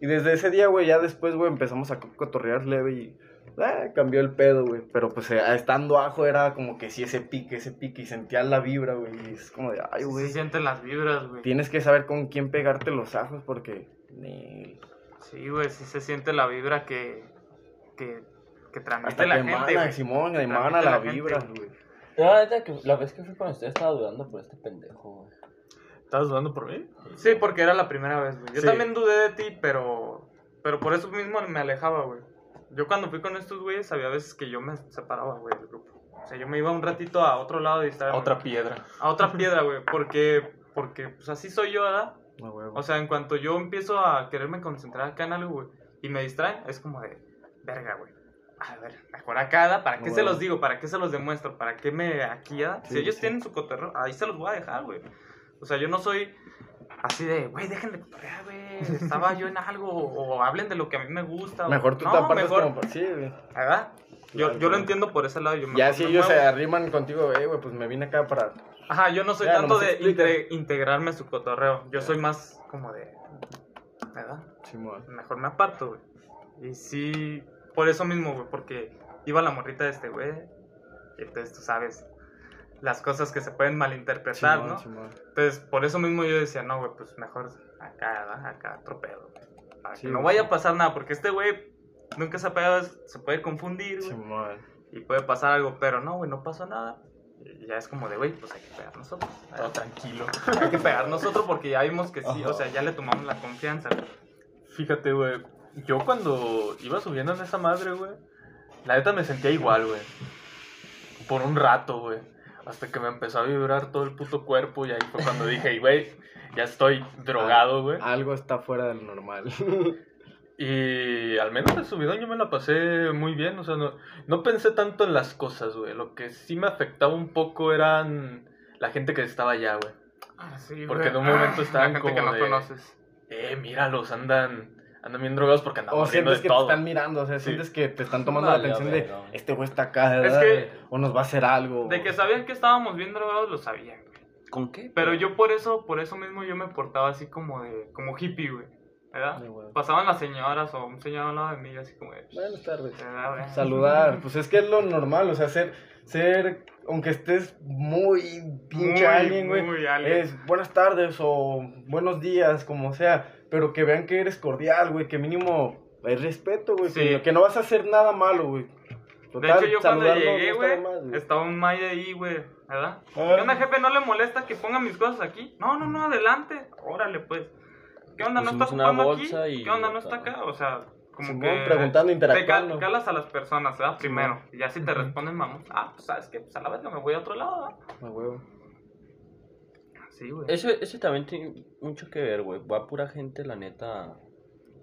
Y desde ese día, güey, ya después, güey, empezamos a co- cotorrear leve y ah, cambió el pedo, güey. Pero pues eh, estando ajo era como que sí, ese pique, ese pique, y sentía la vibra, güey. Y es como de, ay, güey, se sienten las vibras, güey. tienes que saber con quién pegarte los ajos porque... ni- Sí, güey, sí se siente la vibra que, que, que transmite Hasta la que gente, emana. Simón, Que emana la, vibra, güey. güey. Yo, la neta, que la vez que fui con usted estaba dudando por este pendejo, güey. ¿Estabas dudando por mí? Sí, porque era la primera vez, güey. Yo Sí. también dudé de ti, pero, pero por eso mismo me alejaba, güey. Yo cuando fui con estos güeyes había veces que yo me separaba, güey, del grupo. O sea, yo me iba un ratito a otro lado y estaba... A otra piedra. A otra piedra, güey, porque, porque, pues así soy yo, ¿verdad? O sea, en cuanto yo empiezo a quererme concentrar acá en algo, güey, y me distraen, es como de, verga, güey. A ver, mejor acá, ¿da? ¿para qué No, se güey. los digo? ¿Para qué se los demuestro? ¿Para qué me aquí, ¿da? Sí, Si ellos sí. tienen su cotorreo, ahí se los voy a dejar, güey. O sea, yo no soy así de, güey, dejen de cotorrear, güey. Estaba yo en algo, o hablen de lo que a mí me gusta. o- Mejor tú no, te apartas mejor, como... Sí, güey. ¿verdad? Yo, Claro, yo lo entiendo por ese lado. Yo Ya si ellos se arriman contigo, eh, güey, pues me vine acá para... Ajá, yo no soy Ya, tanto de integrarme a su cotorreo. Yo soy más como de, ¿verdad? Simón. mejor me aparto, güey. Y sí, por eso mismo, güey, porque iba la morrita de este güey. Y entonces tú sabes las cosas que se pueden malinterpretar, ¿no? Entonces, por eso mismo yo decía, no, güey, pues mejor acá, ¿verdad? acá, otro pedo. güey. Para Sí, que no güey. vaya a pasar nada, porque este güey nunca se ha pegado, se puede confundir, güey. Simón. Y puede pasar algo, pero no, güey, no pasó nada. Y ya es como de, güey, pues hay que pegar nosotros. Todo tranquilo. Hay que pegar nosotros porque ya vimos que sí, Ajá. o sea, ya le tomamos la confianza. güey. Fíjate, güey. Yo cuando iba subiendo en esa madre, güey, la neta me sentía igual, güey. Por un rato, güey. Hasta que me empezó a vibrar todo el puto cuerpo y ahí fue cuando dije, güey, ya estoy drogado, güey. Algo está fuera del normal. Y al menos el subidón yo me la pasé muy bien, o sea, no, no pensé tanto en las cosas, güey. Lo que sí me afectaba un poco eran la gente que estaba allá, güey. Ah, sí, Porque en un momento Ah, estaban la gente que como no de- conoces. Eh, míralos, andan, andan bien drogados porque o andamos riendo sientes de que todo. te están mirando, o sea, Sí. sientes que te están tomando la atención de no. este güey está acá, Es ¿verdad? que- o nos va a hacer algo. De que sabían que estábamos bien drogados, lo sabían, güey. ¿Con qué? Pero yo por eso, por eso mismo yo me portaba así como de, como hippie, güey. ¿Verdad? Pasaban las señoras o un señor al lado de mí, así como de... Buenas tardes. Saludar, pues es que es lo normal, o sea, ser, ser, aunque estés muy pinche Muy, alguien, güey, es buenas tardes o buenos días, como sea, pero que vean que eres cordial, güey, que mínimo hay respeto, güey, Sí. que, no vas a hacer nada malo, güey. De Total, hecho, yo cuando no- llegué, no güey, de estaba un Maya ahí, güey, ¿verdad? Ah. ¿Qué onda, jefe? ¿No le molesta que ponga mis cosas aquí? No, no, no, adelante. Órale, pues. ¿Qué onda? ¿No está Pusimos una ocupando bolsa aquí? y ¿Qué onda? ¿No está acá? O sea, como Simón, que... preguntando, Te interactuando. cal- calas a las personas, ¿verdad? Primero. Y ya si te responden, vamos. Ah, pues, ¿sabes qué? Pues a la vez me voy a otro lado, ¿verdad? A huevo. Sí, güey. Eso, eso también tiene mucho que ver, güey. Va pura gente, la neta.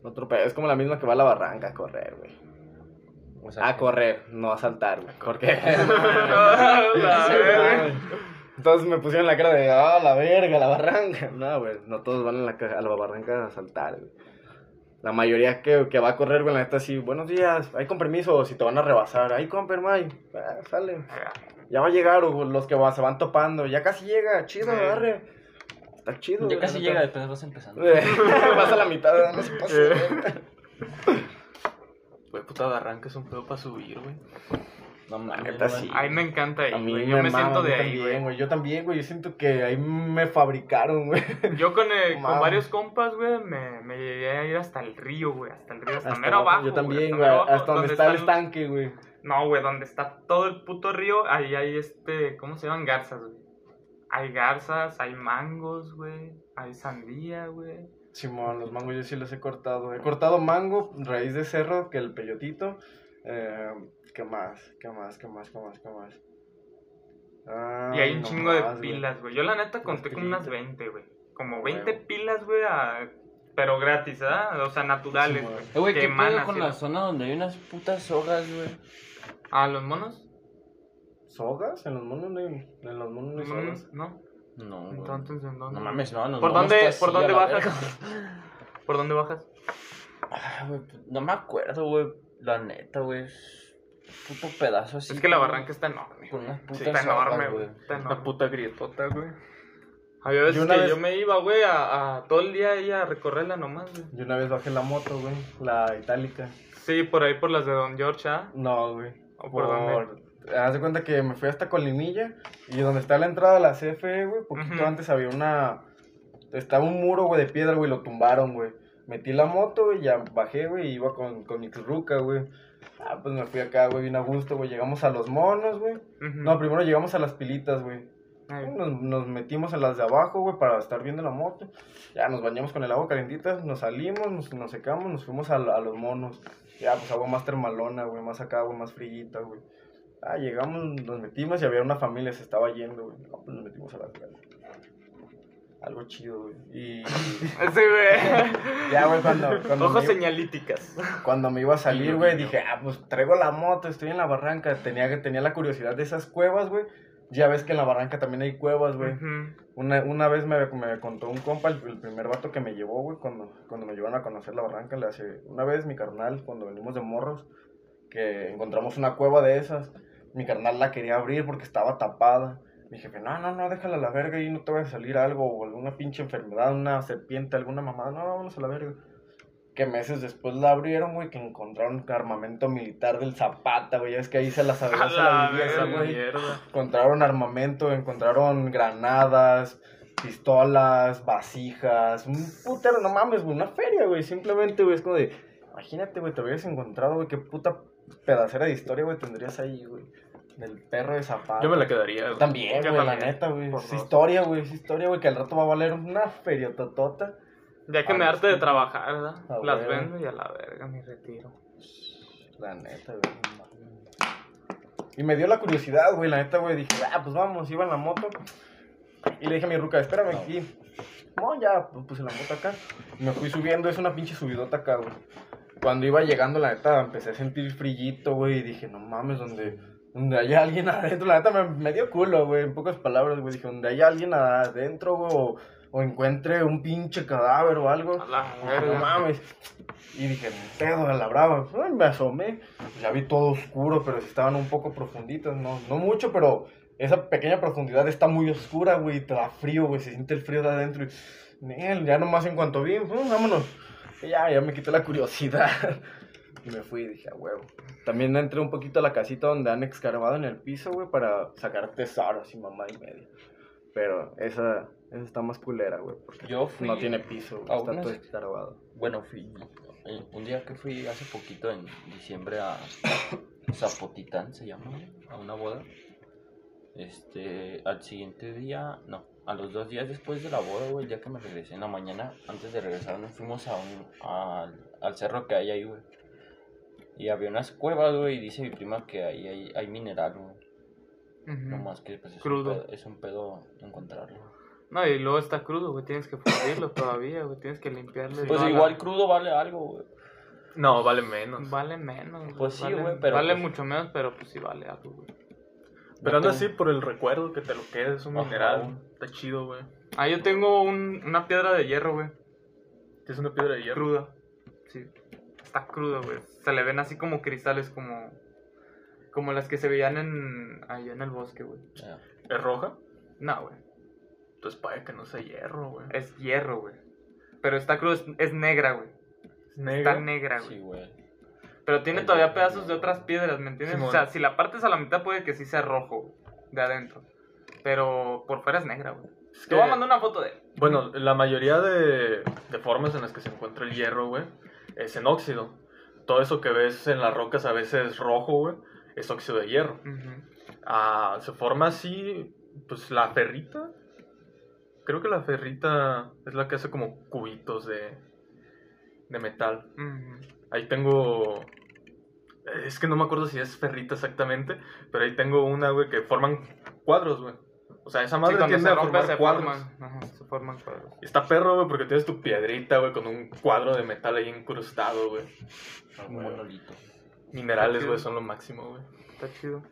Otro pedo, es como la misma que va a la barranca a correr, güey. O sea, A que- correr, no a saltar, güey. Porque... La verga. Entonces me pusieron la cara de, ah, la verga, la barranca. No, güey, no todos van a la, ca- a la barranca a saltar, güey. La mayoría que, que va a correr, güey, la neta, sí, buenos días, hay con permiso, si te van a rebasar, ahí con permay, ah, sale. Ya va a llegar, o los que va- se van topando, ya casi llega, chido, agarre. Está chido. Ya casi llega, después vas empezando. Vas a la mitad, no se verga. Güey, puta barranca es un pedo para subir, güey. No mames. neta, güey. sí. A mí me encanta ahí, A mí güey. me, Yo me siento de ahí, también, güey. Yo también, güey. Yo siento que ahí me fabricaron, güey. Yo con, eh, con varios compas, güey, me, me llegué a ir hasta el río, güey. Hasta el río, hasta, Hasta mero abajo. Yo también, güey. Hasta donde está el estanque, güey. No, güey, donde está todo el puto río, ahí hay este, ¿cómo se llaman? Garzas, güey. Hay garzas, hay mangos, güey. Hay sandía, güey. Simón, los mangos yo sí los he cortado. He cortado mango, raíz de cerro, que el peyotito. Eh, ¿Qué más? ¿Qué más? ¿Qué más? ¿Qué más? ¿Qué más? Ah, Y hay un no chingo de más, pilas, güey. Yo la neta conté como unas pilitas. 20, güey. Como Ah, 20 huevo. pilas, güey, a- pero gratis, ¿verdad? O sea, naturales, Sí, güey. Eh, güey, que ¿qué pedo con la ¿no? zona donde hay unas putas sogas, güey? Ah, ¿los monos? ¿Sogas? En los monos no hay, en los monos no hay sogas. Mm, ¿No? No, güey. Entonces, ¿en dónde? No mames, no, no. ¿Por no, dónde, ¿por a dónde bajas? ¿Por dónde bajas? Ay, güey, no me acuerdo, güey. La neta, güey. Es puto pedazo así. es que la barranca está enorme. Con unas putas Sí, está enorme, güey. güey. Está Una puta grietota, güey. Había veces Yo una que vez- yo me iba, güey, a, a todo el día ahí a recorrerla nomás, güey. Yo una vez bajé la moto, güey. La itálica. Sí, por ahí por las de Don George, ¿ah? No, güey. ¿O por dónde? Haz de cuenta que me fui hasta Colimilla y donde está la entrada de la CFE, güey, poquito antes había una... Estaba un muro, güey, de piedra, güey, lo tumbaron, güey. Metí la moto, güey, ya bajé, güey, y iba con, con mi ruca, güey. Ah, pues me fui acá, güey, bien a gusto, güey. Llegamos a los monos, güey. No, primero llegamos a las pilitas, güey. Ay, Nos, nos metimos en las de abajo, güey, para estar viendo la moto. Ya nos bañamos con el agua calentita, nos salimos, nos, nos secamos, nos fuimos a, a los monos. Ya, pues agua más termalona, güey, más acá, güey, más frillita, güey. Ah, llegamos, nos metimos y había una familia, se estaba yendo, güey. No, pues nos metimos a la playa. Algo chido, güey. Y Sí, güey. ya, güey, cuando, cuando, Ojos me, iba- señalíticas. cuando me iba a salir, güey, dije, ah, pues traigo la moto, estoy en la barranca. Tenía, tenía la curiosidad de esas cuevas, güey. Ya ves que en la barranca también hay cuevas, güey. Una, una vez me, me contó un compa, el, el primer vato que me llevó, güey, cuando, cuando me llevaron a conocer la barranca, le hace, una vez mi carnal, cuando venimos de morros, que encontramos una cueva de esas, mi carnal la quería abrir porque estaba tapada. Mi jefe, no, no, no, déjala a la verga y no te vaya a salir algo, o alguna pinche enfermedad, una serpiente, alguna mamada, no, vámonos a la verga. que meses después la abrieron, güey, que encontraron armamento militar del Zapata, güey. Es que ahí se la sabía, A se la la güey. Encontraron armamento, encontraron granadas, pistolas, vasijas, un putero, no mames, güey, una feria, güey. Simplemente, güey, es como de, imagínate, güey, te hubieras encontrado, güey, qué puta pedacera de historia, güey, tendrías ahí, güey. Del perro de Zapata. Yo me la quedaría. También, güey, la neta, güey. por Es historia, güey, es historia, güey, que al rato va a valer una feria totota. Ya que Ah, me no, harté de trabajar, ¿verdad? Ah, Las vendo y a la verga me retiro. La neta, güey. Y me dio la curiosidad, güey, la neta, güey. Dije, ah, pues vamos, iba en la moto. Y le dije a mi ruca, espérame No. aquí. No, ya, pues puse la moto acá. Me fui subiendo, es una pinche subidota acá, güey. Cuando iba llegando, la neta, empecé a sentir frillito, güey. Y dije, no mames, donde, donde haya alguien adentro. La neta me, me dio culo, güey, en pocas palabras, güey. Dije, donde haya alguien adentro, güey, o, o encuentre un pinche cadáver o algo. A la No mames. Y dije, pedo a la brava. Ay, me asomé. Ya vi todo oscuro, pero estaban un poco profunditas. No, no mucho, pero esa pequeña profundidad está muy oscura, güey. Te da frío, güey. Se siente el frío de adentro. Y, ya nomás en cuanto vi, "Mm, vámonos. Y ya, ya me quité la curiosidad. Y me fui y dije, a huevo. También entré un poquito a la casita donde han escarbado en el piso, güey, para sacar tesoros y mamá y media. Pero esa, esa está más culera, güey. Porque Yo fui no tiene piso, güey, a está unas- todo escarbado. Bueno, fui eh, un día que fui hace poquito en diciembre a Zapotitán, se llama, a una boda. Este, al siguiente día, no, a los dos días después de la boda, güey, el día que me regresé en la mañana, antes de regresar, nos fuimos a un, al, al cerro que hay ahí, güey. Y había unas cuevas, güey, y dice mi prima que ahí hay, hay mineral, güey. No más que pues, es, Crudo. Un pedo, es un pedo encontrarlo. No, y luego está crudo, güey. Tienes que fundirlo todavía, güey. Tienes que limpiarle. Pues la- igual crudo vale algo, güey. No, vale menos. Vale menos. güey, Pues sí, vale- güey, pero Vale pues- mucho menos, pero pues sí vale algo, güey. Pero tengo- así, por el recuerdo que te lo quedes, un Ajá. mineral. Está chido, güey. Ah, yo tengo un, una piedra de hierro, güey. Es una piedra de hierro. Cruda. Sí. Está cruda, güey. Se le ven así como cristales, como. Como las que se veían en. Allá en el bosque, güey. Ya. ¿Es roja? No, güey. Entonces puede que no sea hierro, güey. Es hierro, güey. Pero está cruda, es, es negra, güey. Es negra. Está negra, güey. Sí, güey. Pero tiene Ay, todavía güey. pedazos de otras piedras, ¿me entiendes? Simón. O sea, si la partes a la mitad puede que sí sea rojo, güey, de adentro. Pero por fuera es negra, güey. Es Te voy a mandar una foto de... Bueno, la mayoría de, de formas en las que se encuentra el hierro, güey, es en óxido. Todo eso que ves en las rocas a veces rojo, güey, es óxido de hierro. Ah, se forma así, pues la ferrita. Creo que la ferrita es la que hace como cubitos de, de metal. Ahí tengo. Es que no me acuerdo si es ferrita exactamente, pero ahí tengo una, güey, que forman cuadros, güey. O sea, esa Sí, madre tiende se a rompe formar se cuadros. forman. Ajá, se forman cuadros. Está perro, güey, porque tienes tu piedrita, güey, con un cuadro de metal ahí incrustado, güey. Un monolito. Minerales, güey, son lo máximo, güey. Está chido.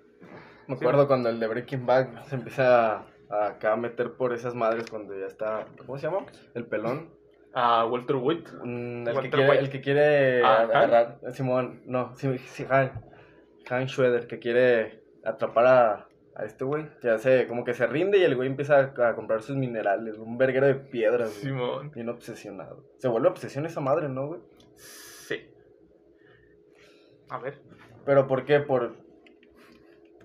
Me acuerdo cuando el de Breaking Bad se empieza a, a acá a meter por esas madres cuando ya está, ¿cómo se llama? El pelón. Ah, Walter White. Mm, el, que Walter quiere, White. el que quiere Ah, ¿Han? agarrar, Simón, no, sí, sí, Han, Han Schroeder, que quiere atrapar a, a este güey, que hace, como que se rinde y el güey empieza a, a comprar sus minerales, un verguero de piedras, Simón. bien obsesionado. Se vuelve obsesión esa madre, ¿no, güey? Sí. A ver. Pero ¿por qué? ¿Por,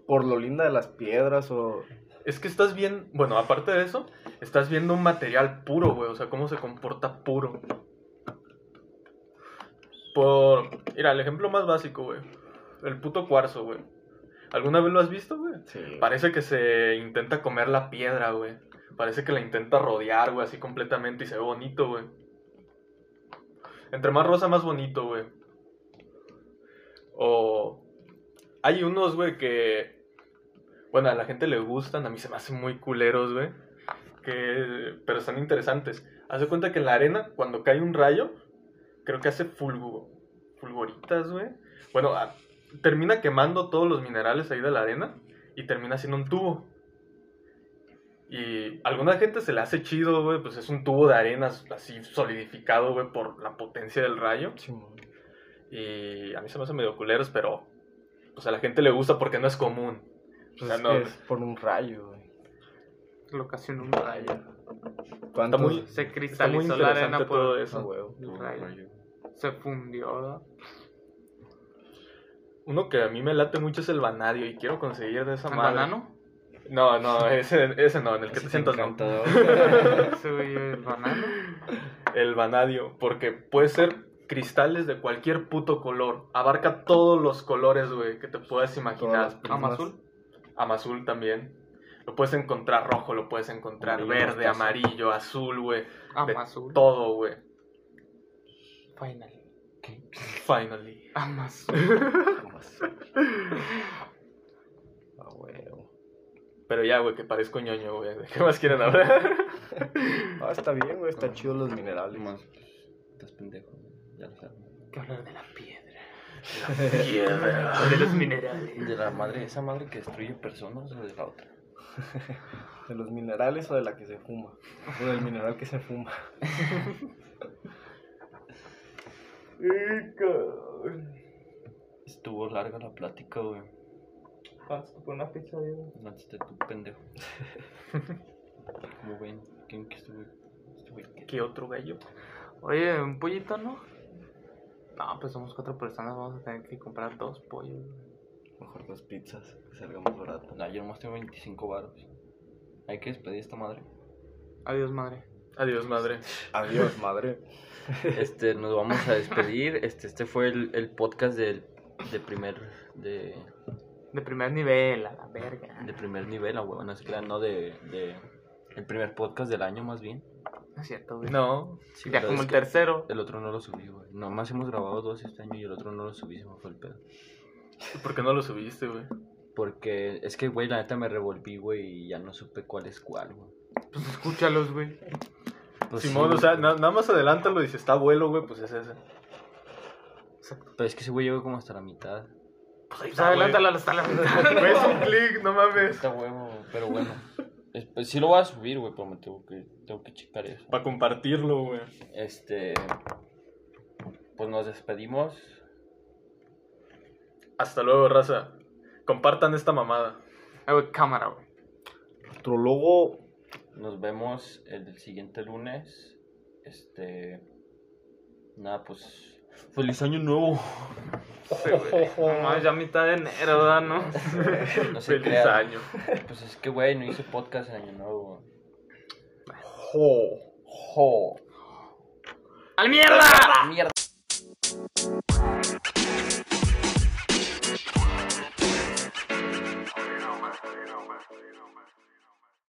por lo linda de las piedras o...? Es que estás bien, bueno, aparte de eso, estás viendo un material puro, güey, o sea, cómo se comporta puro. Por, mira, el ejemplo más básico, güey, el puto cuarzo, güey. ¿Alguna vez lo has visto, güey? Sí. Parece que se intenta comer la piedra, güey. Parece que la intenta rodear, güey, así completamente y se ve bonito, güey. Entre más rosa, más bonito, güey. O hay unos, güey, que bueno, a la gente le gustan, a mí se me hacen muy culeros, güey. Que... Pero están interesantes. Haz de cuenta que en la arena, cuando cae un rayo, creo que hace fulgu... fulgoritas, güey. Bueno, a- termina quemando todos los minerales ahí de la arena y termina siendo un tubo. Y a alguna gente se le hace chido, güey, pues es un tubo de arena así solidificado, güey, por la potencia del rayo. Y a mí se me hace medio culeros, pero pues a la gente le gusta porque no es común. Pues O sea, es no- que es por un rayo, güey. Lo ocasionó un rayo. Se Está muy cristalizó la arena por todo eso. huevo. el rayo. Se fundió, ¿verdad? Uno que a mí me late mucho es el Vanadio y quiero conseguir de esa ¿El madre. banano? No, no, ese, ese no, en el que Ese te sientas no. el banano. El vanadio, porque puede ser cristales de cualquier puto color. Abarca todos los colores, güey, que te puedas imaginar. Amazul. Amazul también. Lo puedes encontrar rojo, lo puedes encontrar Amarillo, verde, amarillo, azul, güey. De Amazul. todo, güey. Final. Finally. Amazul. Ah, huevo. Pero ya, güey, que parezco ñoño, güey. ¿De qué más quieren hablar? Ah, está bien, güey. Está chido los minerales. Más, estás pendejo. Ya lo sabes. que hablar de la piedra. Piedra. De los minerales. De la madre, esa madre que destruye personas o de la otra. ¿De los minerales o de la que se fuma? O del mineral que se fuma. Estuvo larga la plática, güey. Por una pizza, yo. Antes de tu pendejo. Como ven, ¿quién que estuvo? estuvo- ¿Qué otro gallo? Oye, un pollito, ¿no? No, pues somos cuatro personas, vamos a tener que comprar dos pollos. Mejor dos pizzas, que salga más barato. No, yo nomás tengo 25 baros. Hay que despedir esta madre. Adiós, madre. Adiós, madre. Adiós, madre. Este, nos vamos a despedir. Este, este fue el, el podcast del, de primer de, De primer nivel, a la verga. de primer nivel, a huevo, no se crean, no de, de el primer podcast del año más bien. No es cierto, güey. No. Sí, ya como el tercero. El otro no lo subí, güey. Nomás hemos grabado dos este año y el otro no lo subí, se me fue el pedo. ¿Por qué no lo subiste, güey? Porque es que, güey, la neta me revolví, güey, y ya no supe cuál es cuál, güey. Pues escúchalos, güey. Pues Simón, sí, o sea, na- nada más adelántalo y si está abuelo, güey, pues es ese. Pero es que ese güey llegó como hasta la mitad. Pues ahí Pues adelántala hasta la mitad. Es un clic, no mames. Está huevo, pero bueno. Es- pues sí lo voy a subir, güey, pero me tengo que, tengo que checar eso. Para compartirlo, güey. Este. Pues nos despedimos. Hasta luego, raza. Compartan esta mamada. Güey, cámara, güey. Nuestro logo. Nos vemos el del siguiente lunes. Este. Nada, pues. ¡Feliz año nuevo! Sí, güey. No mames, ya mitad de enero, ¿verdad? ¿No? No se Feliz año. Pues es que, güey, no hice podcast en año nuevo. Jo. ¡Jo! ¡Al mierda! ¡Mierda!